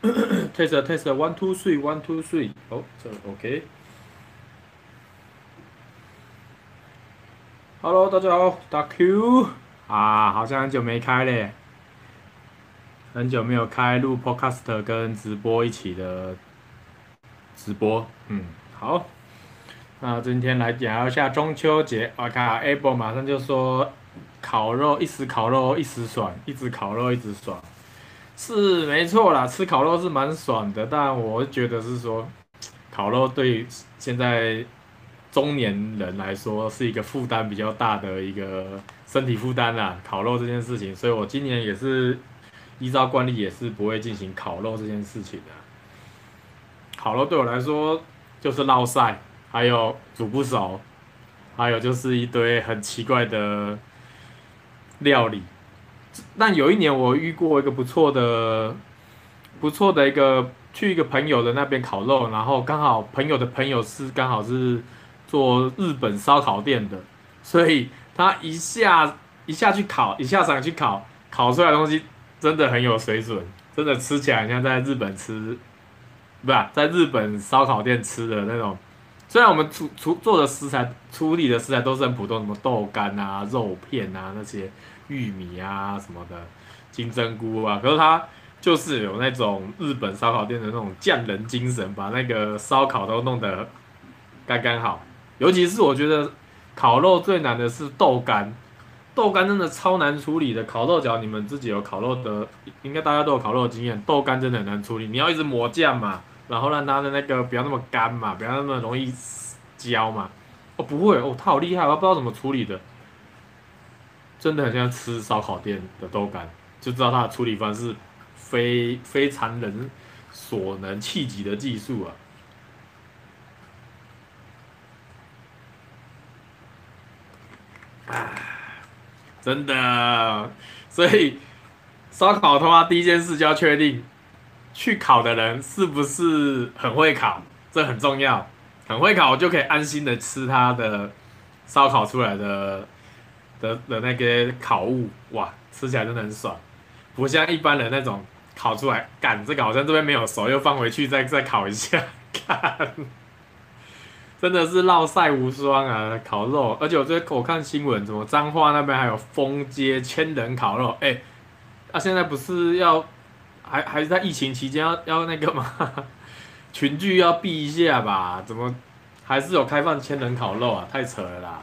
test test one two three one two three，哦，这 OK。Hello，大家好，大 Q 啊，好像很久没开嘞，很久没有开录 Podcast 跟直播一起的直播，嗯，好。那今天来聊一下中秋节，我看 Apple 马上就说烤肉一时烤肉一时爽，一直烤肉一直爽。是没错啦，吃烤肉是蛮爽的，但我觉得是说，烤肉对现在中年人来说是一个负担比较大的一个身体负担啦。烤肉这件事情，所以我今年也是依照惯例也是不会进行烤肉这件事情的。烤肉对我来说就是烙晒，还有煮不熟，还有就是一堆很奇怪的料理。但有一年我遇过一个不错的、不错的一个去一个朋友的那边烤肉，然后刚好朋友的朋友是刚好是做日本烧烤店的，所以他一下一下去烤，一下场去烤，烤出来的东西真的很有水准，真的吃起来像在日本吃，不是在日本烧烤店吃的那种。虽然我们出出做的食材、处理的食材都是很普通，什么豆干啊、肉片啊那些。玉米啊什么的，金针菇啊，可是它就是有那种日本烧烤店的那种匠人精神，把那个烧烤都弄得刚刚好。尤其是我觉得烤肉最难的是豆干，豆干真的超难处理的。烤肉，角你们自己有烤肉的，应该大家都有烤肉的经验，豆干真的很难处理。你要一直抹酱嘛，然后让它的那个不要那么干嘛，不要那么容易焦嘛。哦，不会哦，它好厉害，我不知道怎么处理的。真的很像吃烧烤店的豆干，就知道它的处理方式非非常人所能企及的技术啊！啊，真的，所以烧烤的话，第一件事就要确定去烤的人是不是很会烤，这很重要。很会烤，我就可以安心的吃它的烧烤出来的。的的那个烤物，哇，吃起来真的很爽，不像一般人那种烤出来，干这个好像这边没有熟，又放回去再再烤一下，干，真的是烙赛无双啊！烤肉，而且我最近我看新闻，怎么彰化那边还有封街千人烤肉，哎、啊现在不是要还还是在疫情期间要要那个吗？群聚要避一下吧？怎么还是有开放千人烤肉啊？太扯了啦！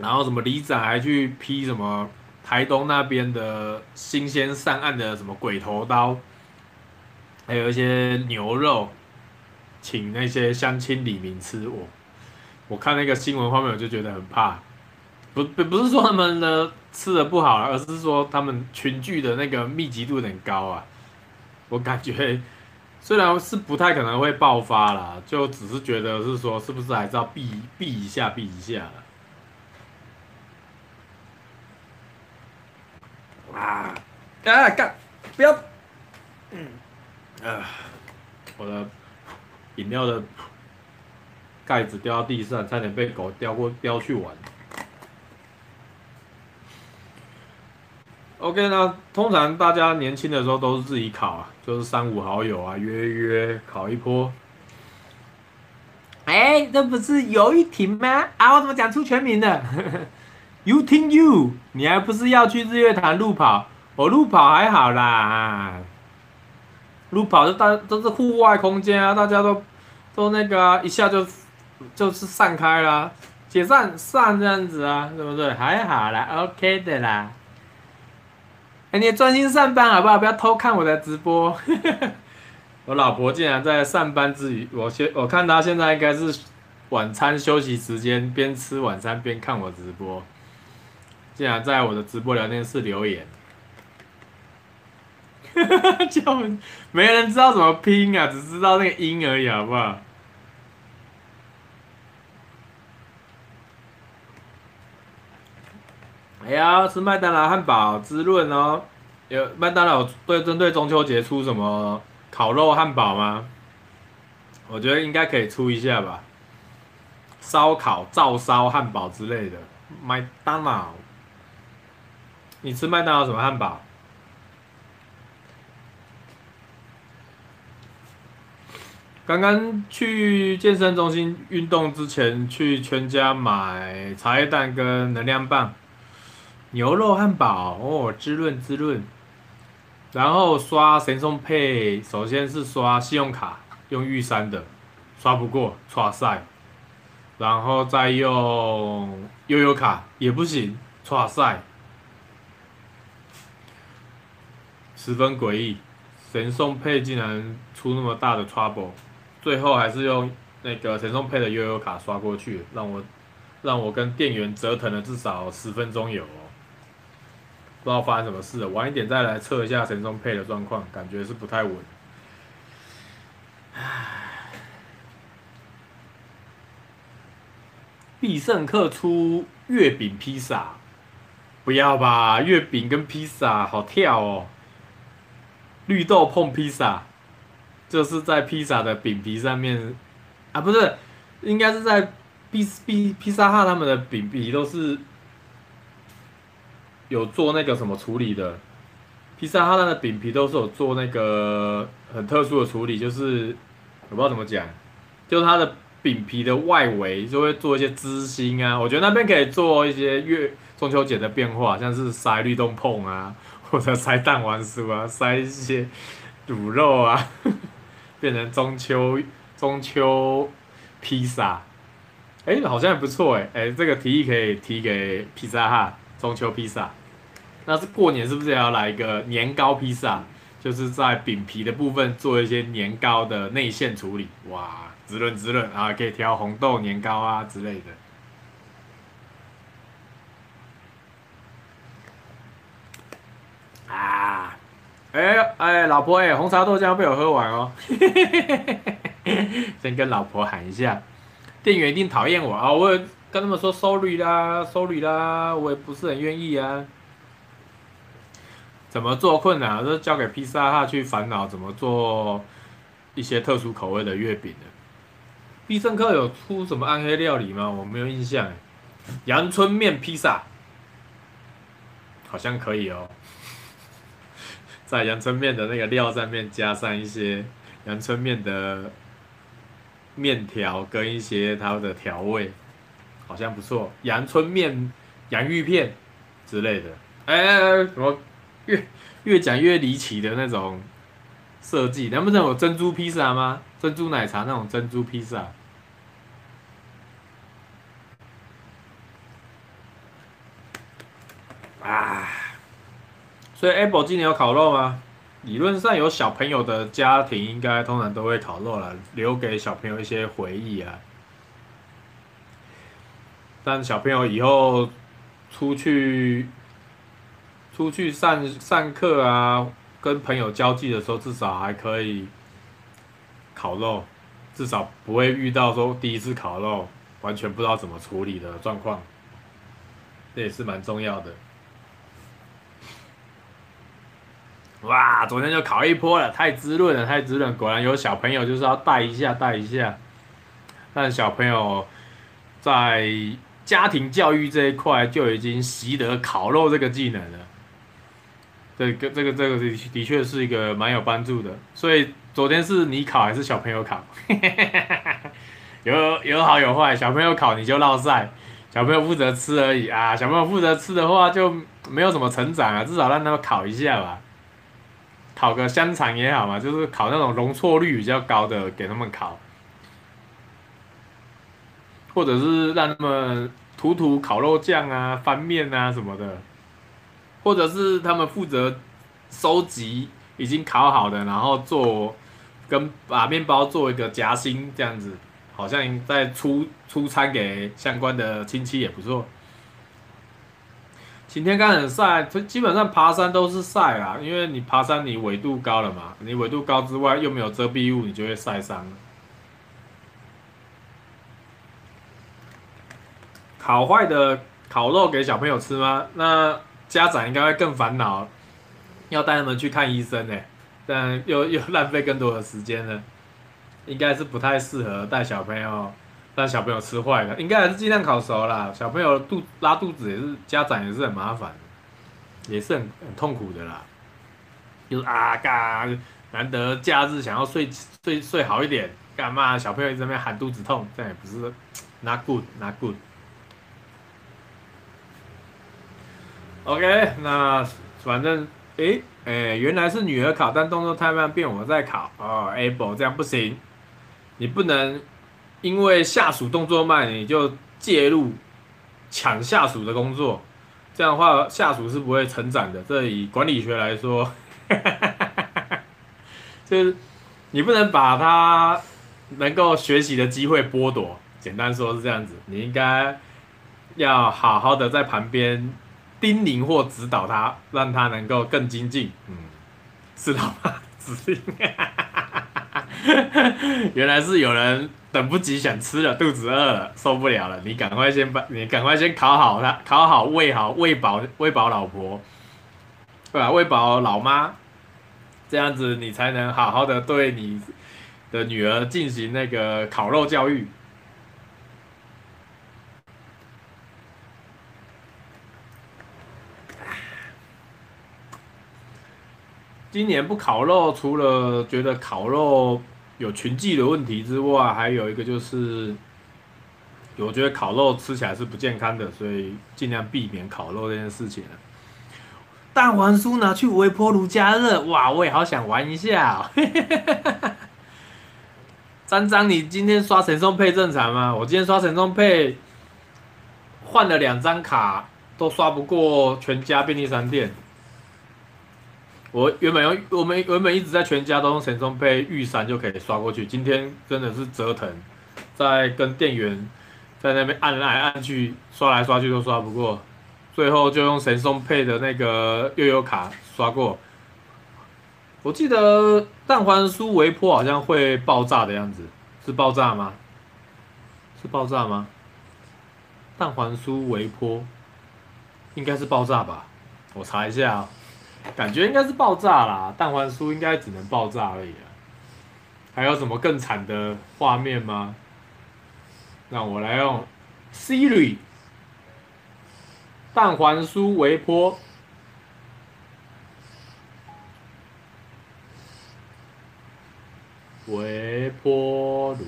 然后什么里长还去批什么台东那边的新鲜上岸的什么鬼头刀，还有一些牛肉，请那些乡亲里民吃。我我看那个新闻画面，我就觉得很怕。不不不是说他们的吃的不好，而是说他们群聚的那个密集度很高啊。我感觉虽然是不太可能会爆发啦，就只是觉得是说是不是还是要避避一下避一下。啊！啊干！不要！嗯，啊，我的饮料的盖子掉到地上，差点被狗叼过叼去玩。OK，那通常大家年轻的时候都是自己烤啊，就是三五好友啊约约烤一波。哎、欸，这不是游玉婷吗？啊，我怎么讲出全名了？You think you？你还不是要去日月潭路跑？我、哦、路跑还好啦，路跑就大都是户外空间啊，大家都都那个，一下就就是散开啦，解散散这样子啊，对不对？还好啦，OK 的啦。哎、你专心上班好不好？不要偷看我的直播。我老婆竟然在上班之余，我先我看她现在应该是晚餐休息时间，边吃晚餐边看我直播。竟然在我的直播聊天室留言，哈哈哈！叫没人知道怎么拼啊，只知道那个音而已，好不好？哎呀，吃麦当劳汉堡滋润哦！有麦当劳对针对中秋节出什么烤肉汉堡吗？我觉得应该可以出一下吧，烧烤照烧汉堡之类的。麦当劳。你吃麦当劳什么汉堡？刚刚去健身中心运动之前，去全家买茶叶蛋跟能量棒，牛肉汉堡哦，滋润滋润。然后刷神送配，首先是刷信用卡，用玉山的，刷不过，刷赛。然后再用悠游卡也不行，刷赛。十分诡异，神送配竟然出那么大的 trouble。最后还是用那个神送配的悠悠卡刷过去，让我让我跟店员折腾了至少十分钟有哦，不知道发生什么事。晚一点再来测一下神送配的状况，感觉是不太稳。必胜客出月饼披萨，不要吧？月饼跟披萨好跳哦，绿豆碰披萨。就是在披萨的饼皮上面，啊，不是，应该是在披披披萨哈他们的饼皮都是有做那个什么处理的，披萨哈他的饼皮都是有做那个很特殊的处理，就是我不知道怎么讲，就是它的饼皮的外围就会做一些织芯啊，我觉得那边可以做一些月中秋节的变化，像是塞绿豆碰啊，或者塞蛋黄酥啊，塞一些卤肉啊。变成中秋中秋披萨，哎、好像也不错哎，哎，这个提议可以提给披萨哈，中秋披萨。那是过年是不是也要来一个年糕披萨？就是在饼皮的部分做一些年糕的内馅处理，哇，滋润滋润啊，可以调红豆年糕啊之类的。啊哎、欸、哎、老婆哎、欸，红茶豆浆被我喝完哦，先跟老婆喊一下，店员一定讨厌我啊！我也跟他们说 sorry 啦，sorry 啦，我也不是很愿意啊。怎么做困难，都交给披萨哈去烦恼怎么做一些特殊口味的月饼呢。必胜客有出什么暗黑料理吗？我没有印象。阳春面披萨，好像可以哦。在阳春面的那个料上面加上一些阳春面的面条跟一些它的调味，好像不错。阳春面、洋芋片之类的，哎、欸，怎么越越讲越离奇的那种设计？难不成有珍珠披萨吗？珍珠奶茶那种珍珠披萨？啊！所以 Apple 今年有烤肉吗？理论上有小朋友的家庭应该通常都会烤肉了，留给小朋友一些回忆啊。但小朋友以后出去出去上上课啊，跟朋友交际的时候，至少还可以烤肉，至少不会遇到说第一次烤肉完全不知道怎么处理的状况，这也是蛮重要的。哇，昨天就烤一波了，太滋润了，太滋润！果然有小朋友就是要带一下，带一下。但小朋友在家庭教育这一块就已经习得烤肉这个技能了。这个这个这个的的确是一个蛮有帮助的。所以昨天是你烤还是小朋友烤？有有好有坏，小朋友烤你就落赛，小朋友负责吃而已啊。小朋友负责吃的话就没有什么成长啊，至少让他们烤一下吧。烤个香肠也好嘛，就是烤那种容错率比较高的给他们烤，或者是让他们涂涂烤肉酱啊、翻面啊什么的，或者是他们负责收集已经烤好的，然后做跟把面包做一个夹心这样子，好像在出出餐给相关的亲戚也不错。今天刚很晒，基本上爬山都是晒啊，因为你爬山你纬度高了嘛，你纬度高之外又没有遮蔽物，你就会晒伤。烤坏的烤肉给小朋友吃吗？那家长应该会更烦恼，要带他们去看医生呢，但又又浪费更多的时间呢，应该是不太适合带小朋友让小朋友吃坏了，应该还是尽量烤熟啦。小朋友肚拉肚子也是家长也是很麻烦，也是很很痛苦的啦。就是啊嘎，难得假日想要睡睡睡好一点，干嘛小朋友在那边喊肚子痛，这也不是 not good not good。OK，那反正诶诶、原来是女儿考，但动作太慢，变我在考哦。Able 这样不行，你不能因为下属动作慢，你就介入抢下属的工作，这样的话下属是不会成长的。这以管理学来说。就是你不能把他能够学习的机会剥夺。简单说是这样子，你应该要好好的在旁边叮咛或指导他，让他能够更精进。嗯，知道吗？指令。原来是有人等不及想吃了，肚子饿了，受不了了。你赶快先把，你赶快先烤好它，烤好喂好喂饱喂饱老婆。对吧？喂饱老妈，这样子你才能好好的对你的女儿进行那个烤肉教育。今年不烤肉，除了觉得烤肉有群聚的问题之外，还有一个就是，我觉得烤肉吃起来是不健康的，所以尽量避免烤肉这件事情。蛋黄酥拿去微波炉加热，哇！我也好想玩一下。张张，你今天刷神送配正常吗？我今天刷神送配，换了两张卡都刷不过全家便利商店。我原本用，我们原本一直在全家都用神送配玉山就可以刷过去，今天真的是折腾，在跟店员在那边按来按去，刷来刷去都刷不过。最后就用神送配的那个悠游卡刷过。我记得蛋黄酥微波好像会爆炸的样子，是爆炸吗？是爆炸吗？蛋黄酥微波应该是爆炸吧？我查一下，感觉应该是爆炸啦。蛋黄酥应该只能爆炸而已啊。还有什么更惨的画面吗？那我来用 Siri。蛋黄酥微波，微波炉，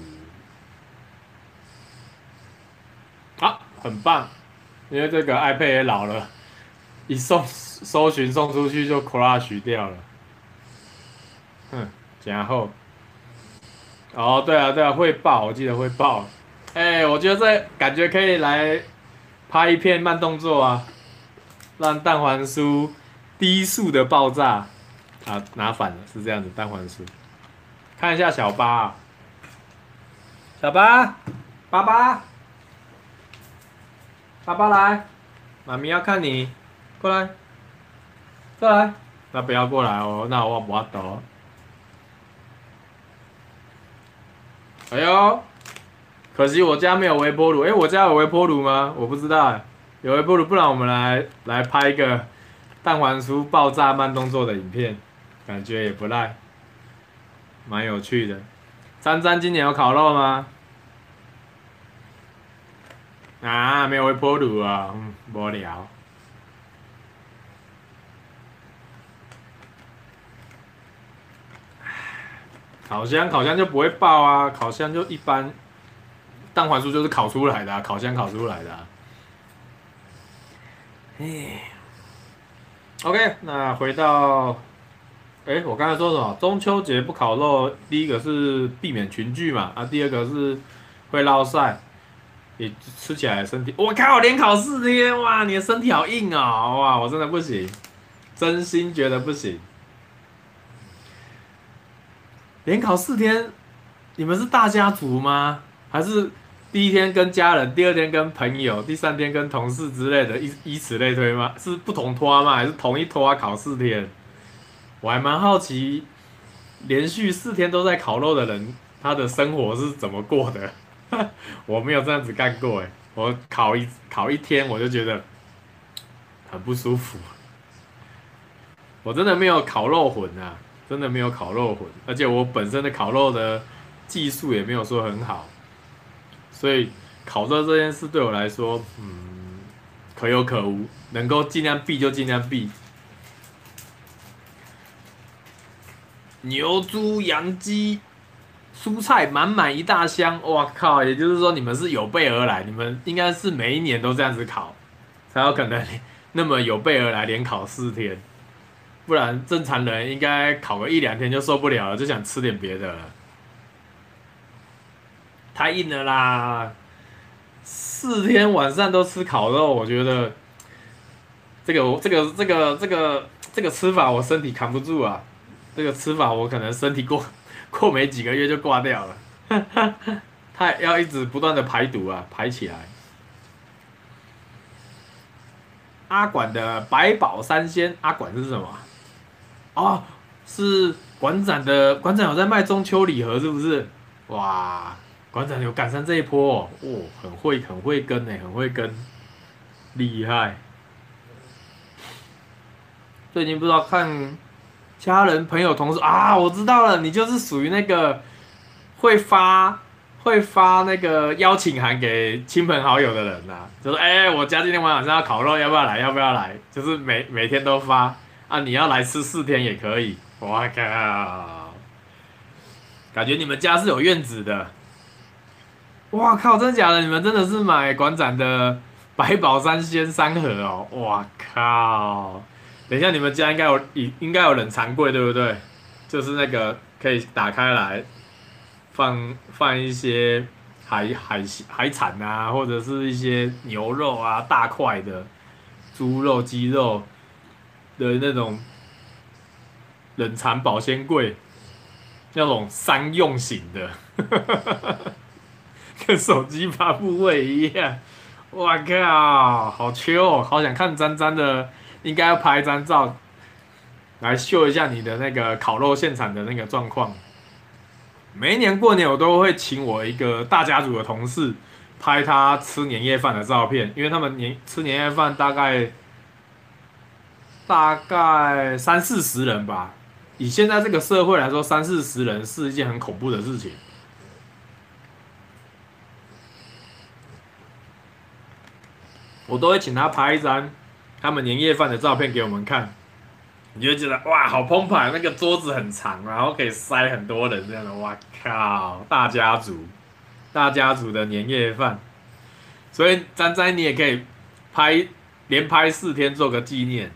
啊，很棒！因为这个 iPad 也老了，一送搜寻送出去就 crash 掉了。哼，然后，哦，对啊，对啊，会爆，我记得会爆。哎，我觉得这感觉可以来。拍一片慢动作啊，让蛋黄酥低速的爆炸啊，拿反了，是这样子，蛋黄酥。看一下小八啊，小八，爸爸，爸爸来，妈咪要看你，过来，再来，那不要过来哦，那我不要抖。哎呦！可惜我家没有微波炉，哎，我家有微波炉吗？我不知道，有微波炉，不然我们来来拍一个蛋黄酥爆炸慢动作的影片，感觉也不赖，蛮有趣的。詹詹今年有烤肉吗？啊，没有微波炉啊，嗯，无聊。烤箱烤箱就不会爆啊，烤箱就一般。蛋黄酥就是烤出来的、烤箱烤出来的、哎，OK，那回到，哎、我刚才说什么？中秋节不烤肉，第一个是避免群聚嘛，啊，第二个是会落晒，你吃起来身体，我靠，连烤四天，哇，你的身体好硬哦，哇，我真的不行，真心觉得不行，连考四天，你们是大家族吗？还是？第一天跟家人，第二天跟朋友，第三天跟同事之类的，以以此类推吗？是不同拖吗？还是同一拖考四天？我还蛮好奇，连续四天都在烤肉的人，他的生活是怎么过的？我没有这样子干过诶，我烤一烤一天我就觉得很不舒服。我真的没有烤肉魂啊，真的没有烤肉魂，而且我本身的烤肉的技术也没有说很好。所以烤肉这件事对我来说，嗯，可有可无，能够尽量避就尽量避。牛、猪、羊、鸡，蔬菜满满一大箱，哇靠！也就是说你们是有备而来，你们应该是每一年都这样子烤，才有可能那么有备而来，连烤四天。不然正常人应该烤个一两天就受不了了，就想吃点别的。太硬了啦！四天晚上都吃烤肉，我觉得这个这个这个这个这个吃法我身体扛不住啊！这个吃法我可能身体过 过没几个月就挂掉了。他要一直不断的排毒啊，排起来。阿管的百宝三鲜，阿管是什么？哦，是馆长的，馆长有在卖中秋礼盒是不是？哇！馆长有赶上这一波哦，哦，很会很会跟呢，很会跟，厉害。最近不知道看家人、朋友、同事啊，我知道了，你就是属于那个会发会发那个邀请函给亲朋好友的人呐、啊，就是哎、我家今天晚上要烤肉，要不要来？要不要来？就是每每天都发啊，你要来吃四天也可以。我靠，感觉你们家是有院子的。哇靠！真的假的？你们真的是买馆长的百宝三鲜三盒哦！哇靠！等一下，你们家应该有应应该有冷藏柜对不对？就是那个可以打开来放放一些海海海产啊，或者是一些牛肉啊，大块的猪肉、鸡肉的那种冷藏保鲜柜，那种商用型的。跟手机发布会一样，我靠，好秋哦，好想看詹詹的，应该要拍一张照，来秀一下你的那个烤肉现场的那个状况。每一年过年我都会请我一个大家族的同事拍他吃年夜饭的照片，因为他们年吃年夜饭大概大概三四十人吧，以现在这个社会来说，三四十人是一件很恐怖的事情。我都会请他拍一张他们年夜饭的照片给我们看，你就觉得哇，好澎湃，那个桌子很长，然后可以塞很多人这样的，哇靠，大家族，大家族的年夜饭，所以詹詹你也可以拍连拍四天做个纪念，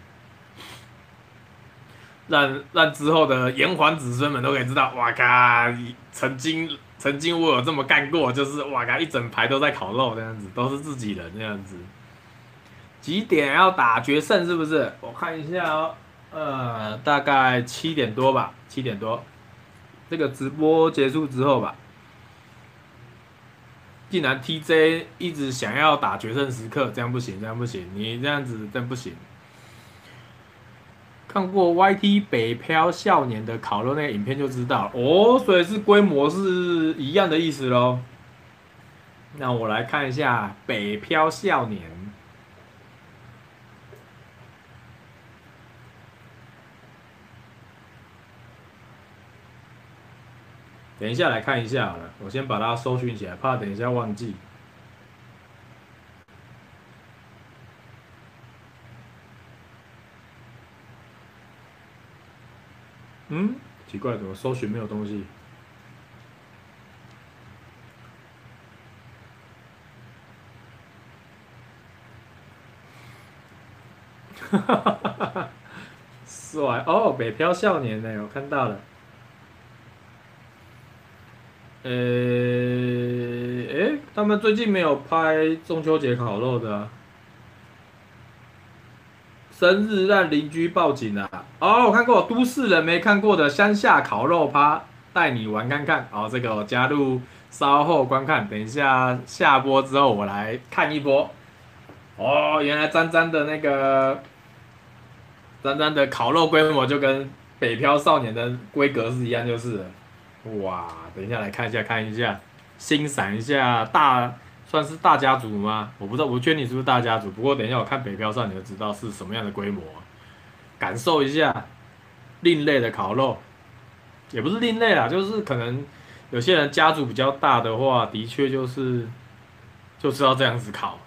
让让之后的炎黄子孙们都可以知道，哇靠，曾经曾经我有这么干过，就是哇靠，一整排都在烤肉这样子，都是自己人这样子。几点要打决胜是不是？我看一下哦，呃，大概七点多吧，七点多，这个直播结束之后吧。既然 TJ 一直想要打决胜时刻，这样不行，这样不行，你这样子真不行。看过 YT 北漂少年的烤肉那个影片就知道哦，所以是规模是一样的意思喽。那我来看一下北漂少年。等一下来看一下好了，我先把它搜寻起来，怕等一下忘记。嗯，奇怪，怎么搜寻没有东西？哈哈哈哈哈！帅哦，北漂少年呢？我看到了。呃、欸，哎、他们最近没有拍中秋节烤肉的、生日让邻居报警啊！哦，我看过，都市人没看过的乡下烤肉趴，带你玩看看。哦，这个我加入稍后观看，等一下下播之后我来看一波。哦，原来詹詹的那个詹詹的烤肉规模就跟北漂少年的规格是一样，就是。哇，等一下来看一下，看一下，欣赏一下大，算是大家族吗？我不知道，我劝你是不是大家族。不过等一下我看北漂上，你就知道是什么样的规模，感受一下另类的烤肉，也不是另类啦，就是可能有些人家族比较大的话，的确就是就是要这样子烤，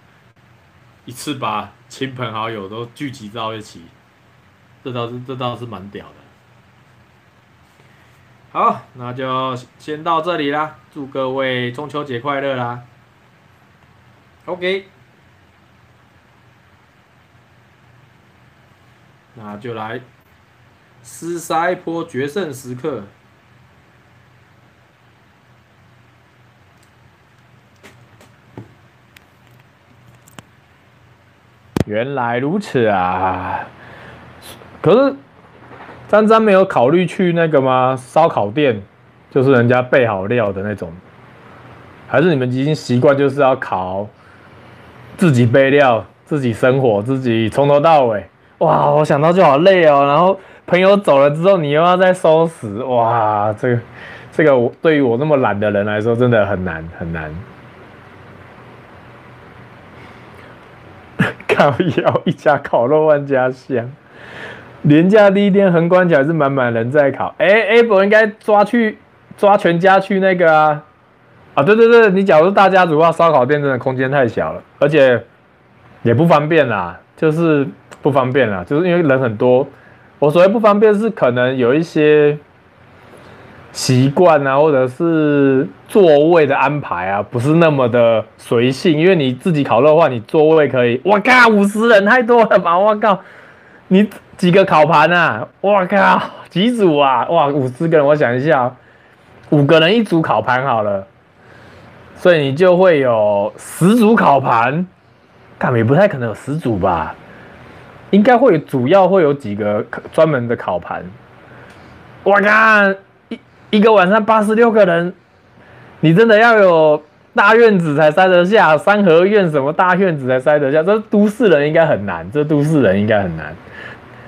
一次把亲朋好友都聚集到一起，这倒是这倒是蛮屌的。好，那就先到这里啦，祝各位中秋节快乐啦！OK，那就来厮杀一波决胜时刻。原来如此啊！可是詹詹没有考虑去那个吗？烧烤店，就是人家备好料的那种，还是你们已经习惯就是要烤，自己备料，自己生火，自己从头到尾。哇，我想到就好累哦。然后朋友走了之后，你又要再收拾，哇，这个这个我对于我那么懒的人来说，真的很难很难。烤窑一家烤肉万家香，连假第一天横关起来是满满人在烤。哎、欸、哎，我应该抓去抓全家去那个啊啊！对对对，你假如大家族的话，烧烤店真的空间太小了，而且也不方便啦，就是不方便啦，就是因为人很多。我所谓不方便是可能有一些。习惯啊，或者是座位的安排啊，不是那么的随性。因为你自己烤肉的话，你座位可以，我靠，五十人太多了吧？我靠，你几个烤盘啊？我靠，几组啊？哇，五十个人，我想一下，五个人一组烤盘好了，所以你就会有十组烤盘，看也不太可能有十组吧？应该会主要会有几个专门的烤盘。我看一！一个晚上八十六个人，你真的要有大院子才塞得下，三合院什么大院子才塞得下？这都市人应该很难，这都市人应该很难。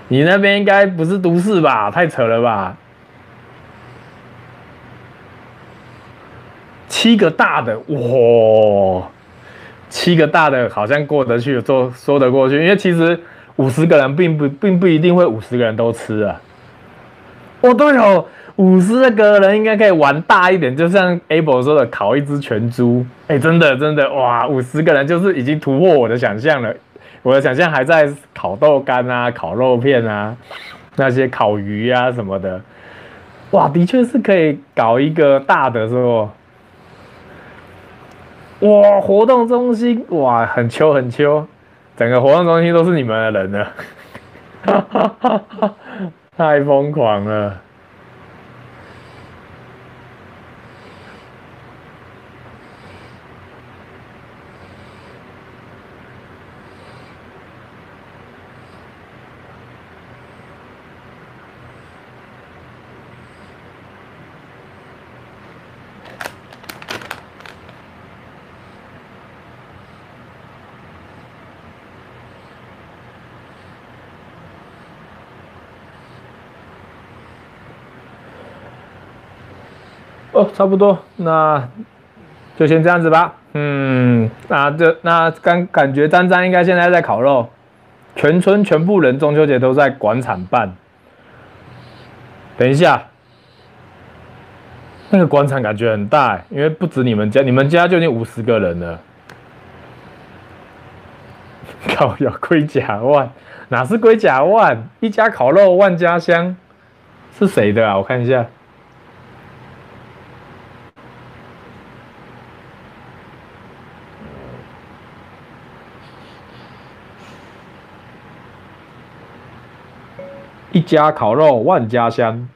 你那边应该不是都市吧？太扯了吧！七个大的哇，七个大的好像过得去，说说得过去，因为其实五十个人并不并不一定会五十个人都吃啊。哦，对哦。五十个人应该可以玩大一点，就像 Able 说的，烤一只全猪。哎、真的真的哇，五十个人就是已经突破我的想象了。我的想象还在烤豆干啊、烤肉片啊、那些烤鱼啊什么的。哇，的确是可以搞一个大的，是不？哇，活动中心哇，很秋很秋，整个活动中心都是你们的人了，太疯狂了。哦，差不多，那就先这样子吧。嗯，那这那感感觉张张应该现在在烤肉，全村全部人中秋节都在广场办。等一下，那个广场感觉很大，因为不止你们家，你们家就已经五十个人了。烤窑龟甲万，哪是龟甲万？一家烤肉万家香，是谁的啊？我看一下。一家烤肉万家香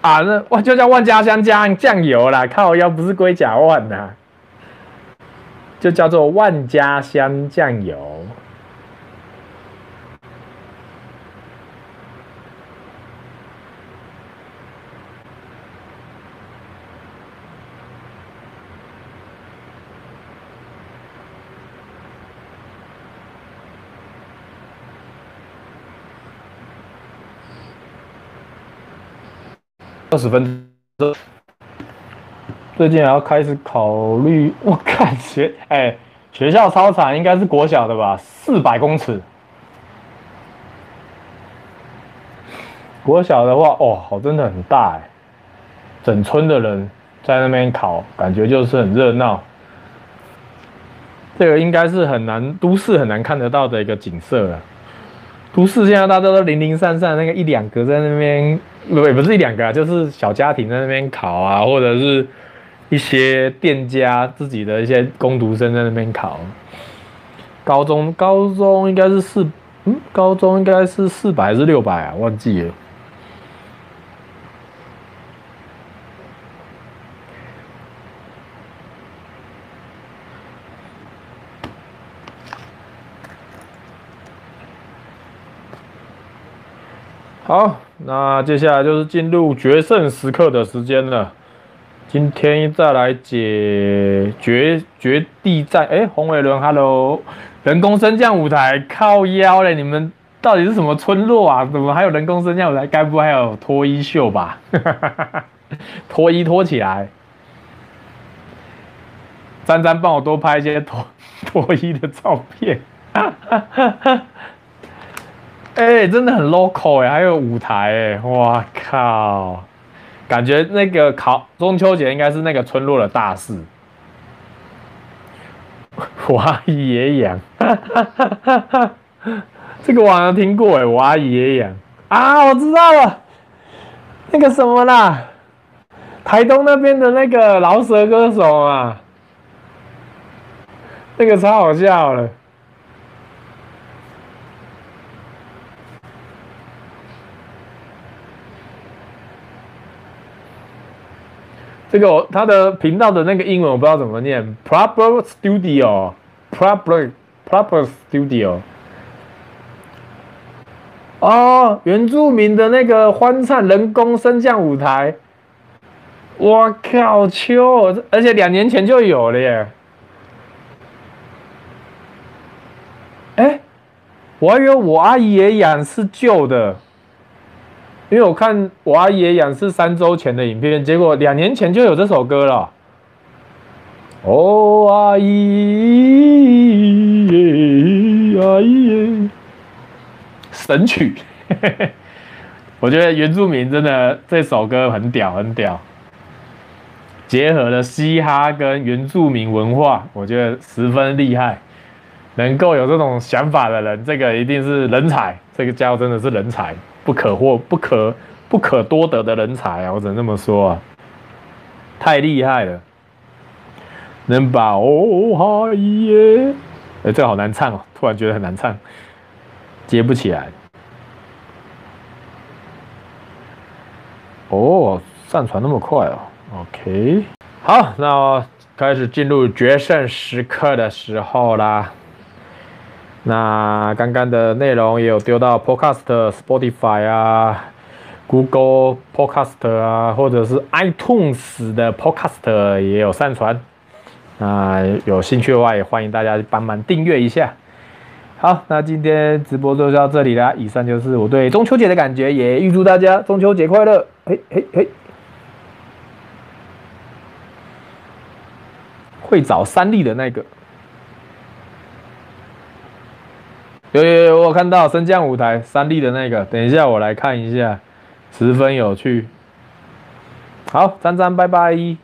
啊！那我就叫万家香加酱油啦，靠腰不是龟甲万呐，就叫做万家香酱油。二十分钟，最近还要开始考虑。我感觉哎、学校操场应该是国小的吧？四百公尺，国小的话，哦，好，真的很大哎，整村的人在那边烤，感觉就是很热闹。这个应该是很难，都市很难看得到的一个景色了。不是现在大家都零零散散，那个一两个在那边，也不是一两个啊，就是小家庭在那边考啊，或者是一些店家自己的一些工读生在那边考。高中高中应该是四，嗯，高中应该是四百还是六百啊？忘记了。好，那接下来就是进入决胜时刻的时间了。今天再来解决绝地战。哎，洪伟伦，Hello，人工升降舞台靠腰嘞！你们到底是什么村落啊？怎么还有人工升降舞台？该不会还有脱衣秀吧？脱衣脱起来，詹詹帮我多拍一些脱脱衣的照片。哎、真的很 local 哎、还有舞台哎、欸，哇靠！感觉那个考中秋节应该是那个村落的大事。我阿姨也养，这个我好像听过哎，我阿姨也养啊，我知道了，那个什么啦，台东那边的那个饶舌歌手啊，那个超好笑了。这个他的频道的那个英文我不知道怎么念，Proper Studio，Proper Proper Studio。哦，原住民的那个欢唱人工升降舞台，我靠，秋，而且两年前就有了耶。哎，我还以为我阿姨也养是旧的。因为我看我阿姨也养是三周前的影片，结果两年前就有这首歌了。哦，阿姨，阿姨，神曲，我觉得原住民真的这首歌很屌，很屌，结合了嘻哈跟原住民文化，我觉得十分厉害。能够有这种想法的人，这个一定是人才，这个家伙真的是人才。不可或不可不可多得的人才啊！我只能这么说啊，太厉害了，能把哦哈耶，哎，这个好难唱哦，突然觉得很难唱，接不起来。哦，上传那么快哦，OK，好，那开始进入决胜时刻的时候啦。那刚刚的内容也有丢到 Podcast、Spotify 啊、Google Podcast 啊，或者是 iTunes 的 Podcast 也有上传。那有兴趣的话，也欢迎大家帮忙订阅一下。好，那今天直播就到这里啦。以上就是我对中秋节的感觉，也预祝大家中秋节快乐。嘿嘿嘿，会找三立的那个。有有有，我看到升降舞台三 D 的那个，等一下我来看一下，十分有趣。好，张张，拜拜。